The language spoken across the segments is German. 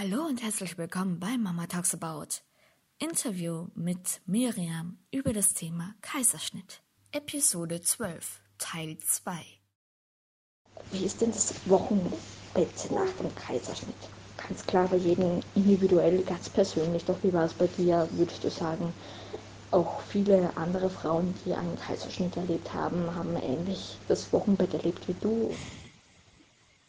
Hallo und herzlich willkommen bei Mama Talks About. Interview mit Miriam über das Thema Kaiserschnitt. Episode 12, Teil 2. Wie ist denn das Wochenbett nach dem Kaiserschnitt? Ganz klar bei jedem individuell, ganz persönlich. Doch wie war es bei dir, würdest du sagen? Auch viele andere Frauen, die einen Kaiserschnitt erlebt haben, haben ähnlich das Wochenbett erlebt wie du.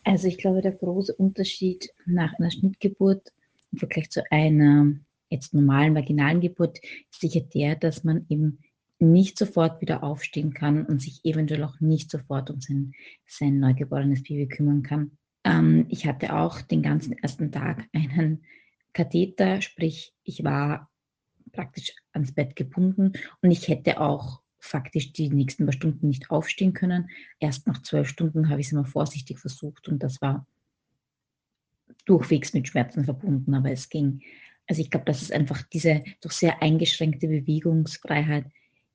Also ich glaube, der große Unterschied nach einer Schnittgeburt im Vergleich zu einer jetzt normalen vaginalen Geburt ist sicher der, dass man eben nicht sofort wieder aufstehen kann und sich eventuell auch nicht sofort um sein, sein neugeborenes Baby kümmern kann. Ähm, ich hatte auch den ganzen ersten Tag einen Katheter, sprich ich war praktisch ans Bett gebunden und ich hätte auch faktisch die nächsten paar Stunden nicht aufstehen können. Erst nach zwölf Stunden habe ich es immer vorsichtig versucht und das war durchwegs mit Schmerzen verbunden, aber es ging. Also ich glaube, dass es einfach diese doch sehr eingeschränkte Bewegungsfreiheit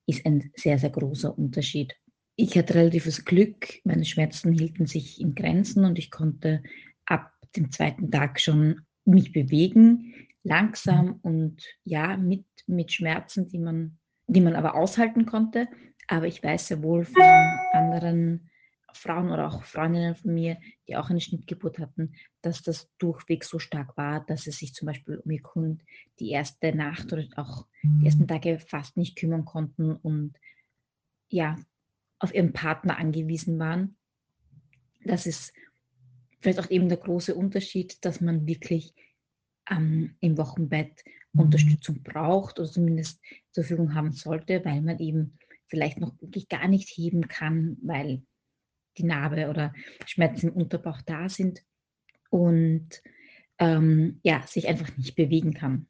ist ein sehr, sehr großer Unterschied. Ich hatte relatives Glück, meine Schmerzen hielten sich in Grenzen und ich konnte ab dem zweiten Tag schon mich bewegen, langsam und ja, mit, mit Schmerzen, die man die man aber aushalten konnte. Aber ich weiß sehr wohl von anderen Frauen oder auch Freundinnen von mir, die auch eine Schnittgeburt hatten, dass das durchweg so stark war, dass sie sich zum Beispiel um ihr Kind die erste Nacht oder auch die ersten Tage fast nicht kümmern konnten und ja, auf ihren Partner angewiesen waren. Das ist vielleicht auch eben der große Unterschied, dass man wirklich ähm, im Wochenbett mhm. Unterstützung braucht oder zumindest zur Verfügung haben sollte, weil man eben vielleicht noch wirklich gar nicht heben kann, weil die Narbe oder Schmerzen im Unterbauch da sind und ähm, ja, sich einfach nicht bewegen kann.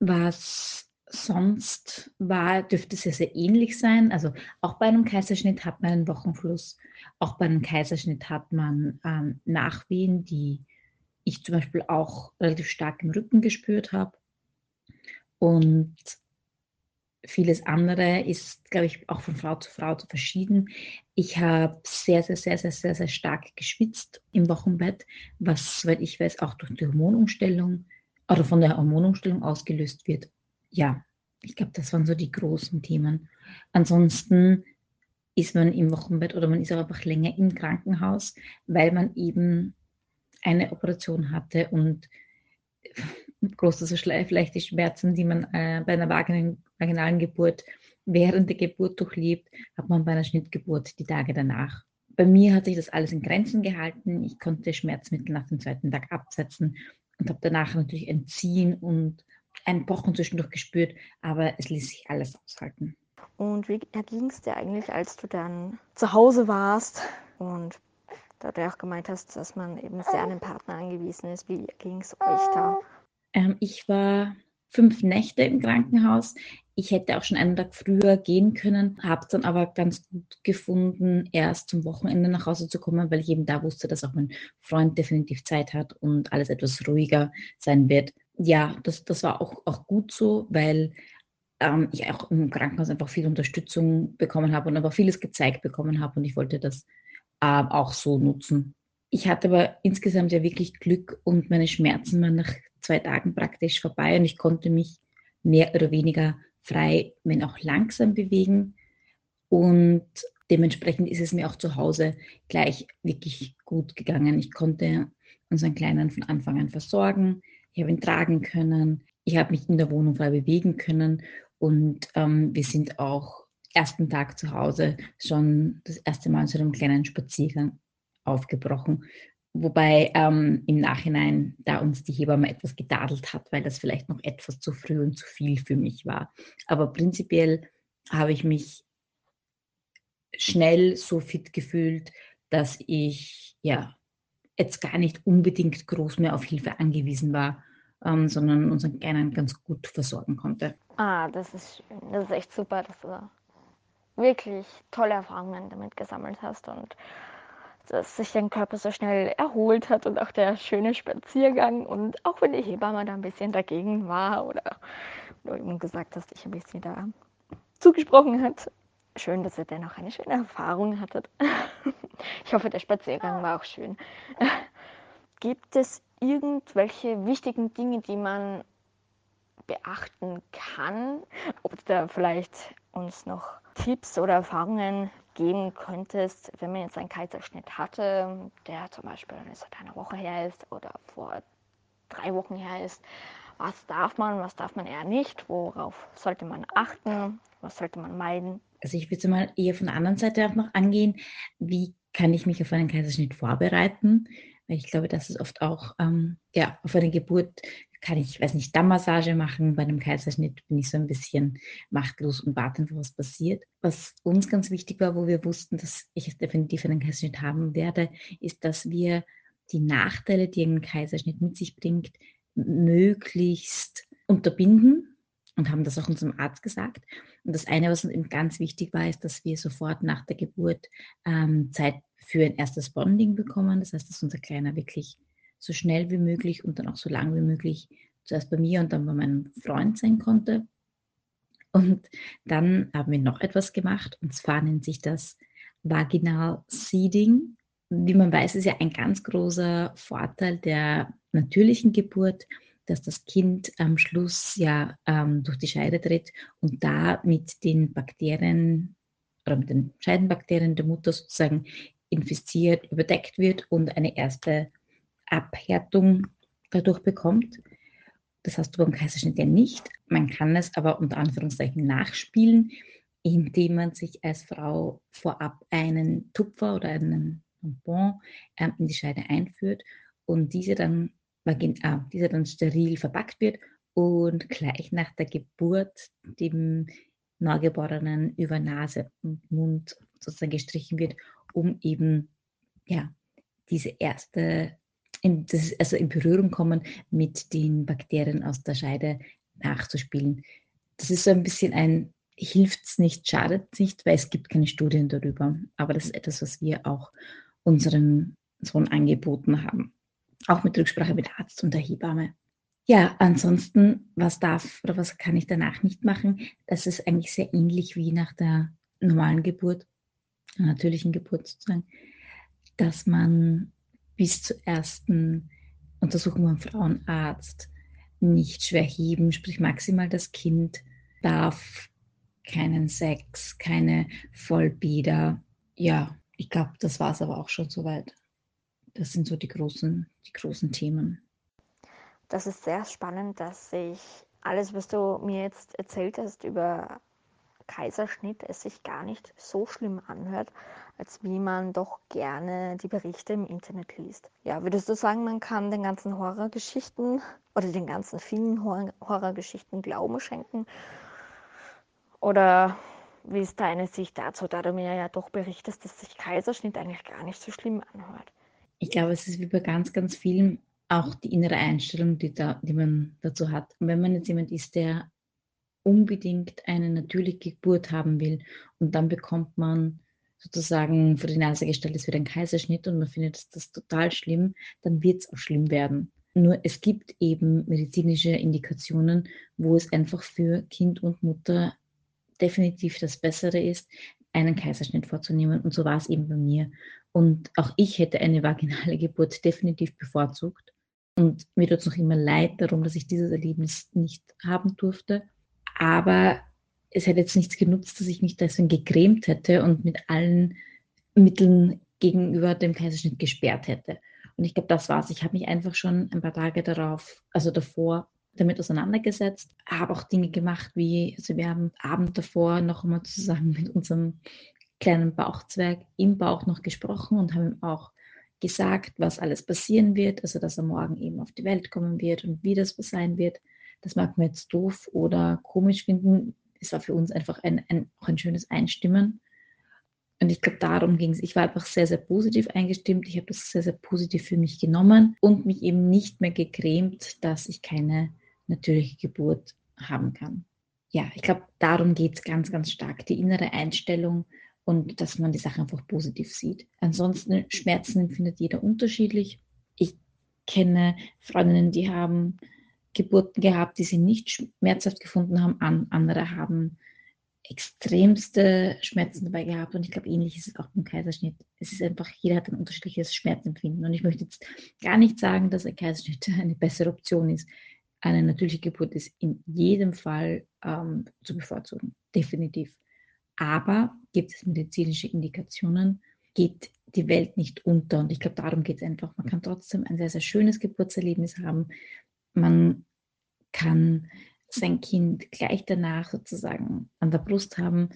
Was sonst war, dürfte sehr, sehr ähnlich sein. Also auch bei einem Kaiserschnitt hat man einen Wochenfluss, auch bei einem Kaiserschnitt hat man ähm, Nachwehen, die ich zum Beispiel auch relativ stark im Rücken gespürt habe. Und vieles andere ist, glaube ich, auch von Frau zu Frau verschieden. Ich habe sehr, sehr, sehr, sehr, sehr, sehr stark geschwitzt im Wochenbett, was, soweit ich weiß, auch durch die Hormonumstellung oder von der Hormonumstellung ausgelöst wird. Ja, ich glaube, das waren so die großen Themen. Ansonsten ist man im Wochenbett oder man ist auch einfach länger im Krankenhaus, weil man eben eine Operation hatte und große vielleicht die Schmerzen, die man äh, bei einer vaginalen, Geburt während der Geburt durchlebt, hat man bei einer Schnittgeburt die Tage danach. Bei mir hat sich das alles in Grenzen gehalten. Ich konnte Schmerzmittel nach dem zweiten Tag absetzen und habe danach natürlich ein Ziehen und ein Pochen zwischendurch gespürt, aber es ließ sich alles aushalten. Und wie erging es dir eigentlich, als du dann zu Hause warst und da du auch gemeint hast, dass man eben sehr an den Partner angewiesen ist. Wie ging es euch da? Ähm, ich war fünf Nächte im Krankenhaus. Ich hätte auch schon einen Tag früher gehen können, habe dann aber ganz gut gefunden, erst zum Wochenende nach Hause zu kommen, weil ich eben da wusste, dass auch mein Freund definitiv Zeit hat und alles etwas ruhiger sein wird. Ja, das, das war auch, auch gut so, weil ähm, ich auch im Krankenhaus einfach viel Unterstützung bekommen habe und aber vieles gezeigt bekommen habe und ich wollte das äh, auch so nutzen. Ich hatte aber insgesamt ja wirklich Glück und meine Schmerzen waren nach zwei Tagen praktisch vorbei und ich konnte mich mehr oder weniger frei, wenn auch langsam bewegen. Und dementsprechend ist es mir auch zu Hause gleich wirklich gut gegangen. Ich konnte unseren Kleinen von Anfang an versorgen. Ich habe ihn tragen können. Ich habe mich in der Wohnung frei bewegen können. Und ähm, wir sind auch ersten Tag zu Hause schon das erste Mal zu einem kleinen Spaziergang aufgebrochen. Wobei ähm, im Nachhinein da uns die Hebamme etwas gedadelt hat, weil das vielleicht noch etwas zu früh und zu viel für mich war. Aber prinzipiell habe ich mich schnell so fit gefühlt, dass ich ja jetzt gar nicht unbedingt groß mehr auf Hilfe angewiesen war, ähm, sondern unseren Kleinen ganz gut versorgen konnte. Ah, das ist. Das ist echt super, dass du wirklich tolle Erfahrungen damit gesammelt hast und dass sich dein Körper so schnell erholt hat und auch der schöne Spaziergang und auch wenn die Hebamme da ein bisschen dagegen war oder du ihm gesagt hast, ich ein bisschen da zugesprochen hat. Schön, dass ihr dennoch eine schöne Erfahrung hattet. Ich hoffe, der Spaziergang war auch schön. Gibt es irgendwelche wichtigen Dinge, die man beachten kann? Ob da vielleicht uns noch Tipps oder Erfahrungen geben könntest, wenn man jetzt einen Kaiserschnitt hatte, der zum Beispiel seit einer Woche her ist oder vor drei Wochen her ist. Was darf man, was darf man eher nicht? Worauf sollte man achten? Was sollte man meiden? Also ich würde mal eher von der anderen Seite auch noch angehen. Wie kann ich mich auf einen Kaiserschnitt vorbereiten? Weil ich glaube, das ist oft auch, ähm, ja, auf eine Geburt kann ich, weiß nicht, Dammmassage machen. Bei einem Kaiserschnitt bin ich so ein bisschen machtlos und warte, was passiert. Was uns ganz wichtig war, wo wir wussten, dass ich definitiv einen Kaiserschnitt haben werde, ist, dass wir die Nachteile, die ein Kaiserschnitt mit sich bringt, möglichst unterbinden und haben das auch unserem Arzt gesagt. Und das eine, was uns eben ganz wichtig war, ist, dass wir sofort nach der Geburt ähm, Zeit für ein erstes Bonding bekommen. Das heißt, dass unser Kleiner wirklich so schnell wie möglich und dann auch so lang wie möglich zuerst bei mir und dann bei meinem Freund sein konnte. Und dann haben wir noch etwas gemacht und zwar nennt sich das Vaginal Seeding. Wie man weiß, ist ja ein ganz großer Vorteil der natürlichen Geburt, dass das Kind am Schluss ja ähm, durch die Scheide tritt und da mit den Bakterien oder mit den Scheidenbakterien der Mutter sozusagen infiziert, überdeckt wird und eine erste Abhärtung dadurch bekommt. Das hast du beim Kaiserschnitt ja nicht. Man kann es aber unter Anführungszeichen nachspielen, indem man sich als Frau vorab einen Tupfer oder einen Tampon äh, in die Scheide einführt und diese dann, äh, diese dann steril verpackt wird und gleich nach der Geburt dem Neugeborenen über Nase und Mund sozusagen gestrichen wird, um eben ja, diese erste, in, das, also in Berührung kommen mit den Bakterien aus der Scheide nachzuspielen. Das ist so ein bisschen ein hilft es nicht, schadet es nicht, weil es gibt keine Studien darüber. Aber das ist etwas, was wir auch unseren Sohn angeboten haben. Auch mit Rücksprache mit Arzt und der Hebamme. Ja, ansonsten, was darf oder was kann ich danach nicht machen? Das ist eigentlich sehr ähnlich wie nach der normalen Geburt, der natürlichen Geburt sozusagen, dass man bis zur ersten Untersuchung beim Frauenarzt nicht schwer heben, sprich maximal das Kind darf keinen Sex, keine Vollbieder. Ja, ich glaube, das war es aber auch schon soweit. Das sind so die großen, die großen Themen. Das ist sehr spannend, dass sich alles, was du mir jetzt erzählt hast über Kaiserschnitt, es sich gar nicht so schlimm anhört, als wie man doch gerne die Berichte im Internet liest. Ja, würdest du sagen, man kann den ganzen Horrorgeschichten oder den ganzen vielen Horrorgeschichten Glauben schenken? Oder wie ist deine Sicht dazu, da du mir ja doch berichtest, dass sich Kaiserschnitt eigentlich gar nicht so schlimm anhört? Ich glaube, es ist wie bei ganz, ganz vielen auch die innere Einstellung, die, da, die man dazu hat. Und wenn man jetzt jemand ist, der unbedingt eine natürliche Geburt haben will und dann bekommt man sozusagen vor die Nase gestellt, es wird ein Kaiserschnitt und man findet das, das total schlimm, dann wird es auch schlimm werden. Nur es gibt eben medizinische Indikationen, wo es einfach für Kind und Mutter definitiv das Bessere ist, einen Kaiserschnitt vorzunehmen. Und so war es eben bei mir. Und auch ich hätte eine vaginale Geburt definitiv bevorzugt. Und mir tut es noch immer leid darum, dass ich dieses Erlebnis nicht haben durfte. Aber es hätte jetzt nichts genutzt, dass ich mich deswegen gegrämt hätte und mit allen Mitteln gegenüber dem Kaiserschnitt gesperrt hätte. Und ich glaube, das war's. Ich habe mich einfach schon ein paar Tage darauf, also davor, damit auseinandergesetzt, habe auch Dinge gemacht, wie, also wir haben Abend davor noch einmal zusammen mit unserem kleinen Bauchzwerg im Bauch noch gesprochen und haben ihm auch gesagt, was alles passieren wird, also dass er morgen eben auf die Welt kommen wird und wie das sein wird. Das mag man jetzt doof oder komisch finden. Es war für uns einfach ein, ein, auch ein schönes Einstimmen. Und ich glaube, darum ging es. Ich war einfach sehr, sehr positiv eingestimmt. Ich habe das sehr, sehr positiv für mich genommen und mich eben nicht mehr gegrämt, dass ich keine natürliche Geburt haben kann. Ja, ich glaube, darum geht es ganz, ganz stark. Die innere Einstellung und dass man die Sache einfach positiv sieht. Ansonsten Schmerzen empfindet jeder unterschiedlich. Ich kenne Freundinnen, die haben Geburten gehabt, die sie nicht schmerzhaft gefunden haben. An, andere haben extremste Schmerzen dabei gehabt und ich glaube, ähnlich ist es auch beim Kaiserschnitt. Es ist einfach, jeder hat ein unterschiedliches Schmerzempfinden und ich möchte jetzt gar nicht sagen, dass ein Kaiserschnitt eine bessere Option ist. Eine natürliche Geburt ist in jedem Fall ähm, zu bevorzugen, definitiv. Aber gibt es medizinische Indikationen, geht die Welt nicht unter und ich glaube, darum geht es einfach. Man kann trotzdem ein sehr, sehr schönes Geburtserlebnis haben. Man kann sein Kind gleich danach sozusagen an der Brust haben.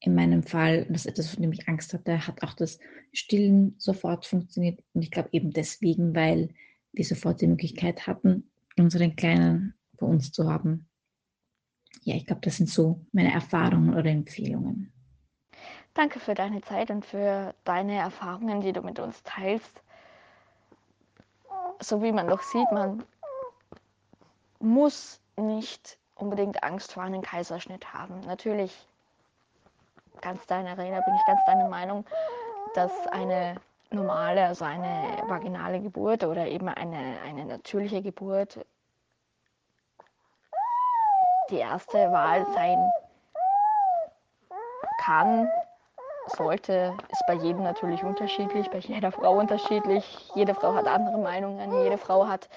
In meinem Fall, das ist etwas, von dem ich Angst hatte, hat auch das Stillen sofort funktioniert. Und ich glaube eben deswegen, weil wir sofort die Möglichkeit hatten, unseren Kleinen bei uns zu haben. Ja, ich glaube, das sind so meine Erfahrungen oder Empfehlungen. Danke für deine Zeit und für deine Erfahrungen, die du mit uns teilst. So wie man doch sieht, man muss nicht unbedingt Angst vor einem Kaiserschnitt haben. Natürlich, ganz deiner Rede bin ich ganz deiner Meinung, dass eine normale, also eine vaginale Geburt oder eben eine, eine natürliche Geburt die erste Wahl sein kann, sollte, ist bei jedem natürlich unterschiedlich, bei jeder Frau unterschiedlich. Jede Frau hat andere Meinungen, jede Frau hat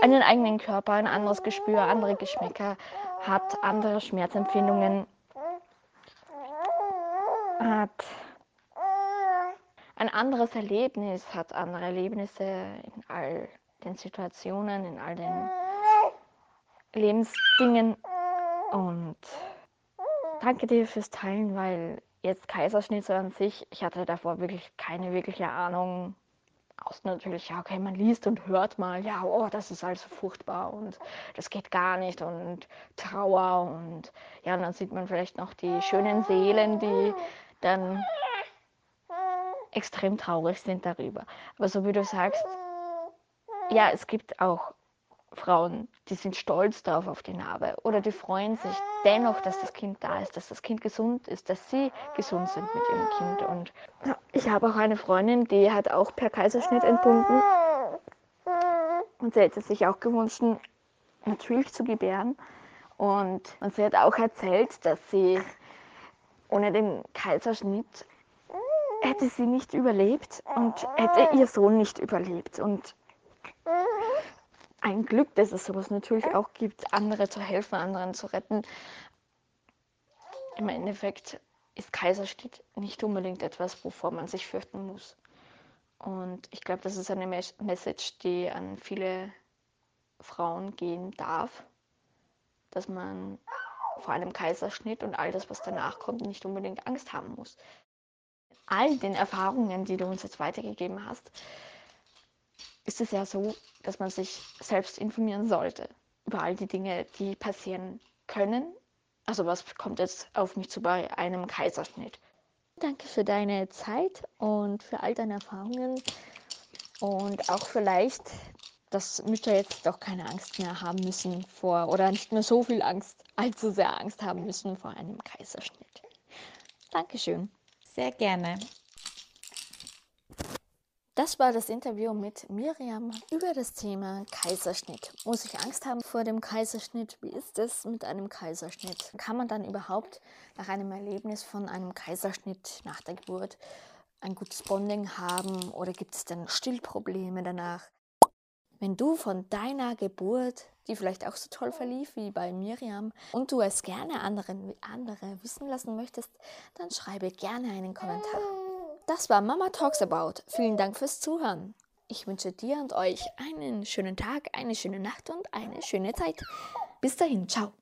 einen eigenen Körper, ein anderes Gespür, andere Geschmäcker, hat andere Schmerzempfindungen, hat ein anderes Erlebnis, hat andere Erlebnisse in all den Situationen, in all den Lebensdingen. Und danke dir fürs Teilen, weil jetzt Kaiserschnitt so an sich, ich hatte davor wirklich keine wirkliche Ahnung, Außen natürlich, ja, okay, man liest und hört mal, ja, oh, das ist also furchtbar und das geht gar nicht und Trauer und ja, und dann sieht man vielleicht noch die schönen Seelen, die dann extrem traurig sind darüber. Aber so wie du sagst, ja, es gibt auch Frauen, die sind stolz drauf auf die Narbe oder die freuen sich dennoch, dass das Kind da ist, dass das Kind gesund ist, dass sie gesund sind mit ihrem Kind. Und ich habe auch eine Freundin, die hat auch per Kaiserschnitt entbunden und sie hätte sich auch gewünscht, natürlich zu gebären. Und, und sie hat auch erzählt, dass sie ohne den Kaiserschnitt hätte sie nicht überlebt und hätte ihr Sohn nicht überlebt. Und ein Glück, dass es sowas natürlich auch gibt, andere zu helfen, anderen zu retten. Im Endeffekt ist Kaiserschnitt nicht unbedingt etwas, wovor man sich fürchten muss. Und ich glaube, das ist eine Message, die an viele Frauen gehen darf, dass man vor einem Kaiserschnitt und all das, was danach kommt, nicht unbedingt Angst haben muss. All den Erfahrungen, die du uns jetzt weitergegeben hast, ist es ja so, dass man sich selbst informieren sollte über all die Dinge, die passieren können. Also was kommt jetzt auf mich zu bei einem Kaiserschnitt. Danke für deine Zeit und für all deine Erfahrungen und auch vielleicht, dass Mütter jetzt doch keine Angst mehr haben müssen vor oder nicht mehr so viel Angst, allzu sehr Angst haben müssen vor einem Kaiserschnitt. Dankeschön. Sehr gerne. Das war das Interview mit Miriam über das Thema Kaiserschnitt. Muss ich Angst haben vor dem Kaiserschnitt? Wie ist es mit einem Kaiserschnitt? Kann man dann überhaupt nach einem Erlebnis von einem Kaiserschnitt nach der Geburt ein gutes Bonding haben oder gibt es dann Stillprobleme danach? Wenn du von deiner Geburt, die vielleicht auch so toll verlief wie bei Miriam, und du es gerne anderen, andere wissen lassen möchtest, dann schreibe gerne einen Kommentar. Das war Mama Talks About. Vielen Dank fürs Zuhören. Ich wünsche dir und euch einen schönen Tag, eine schöne Nacht und eine schöne Zeit. Bis dahin, ciao.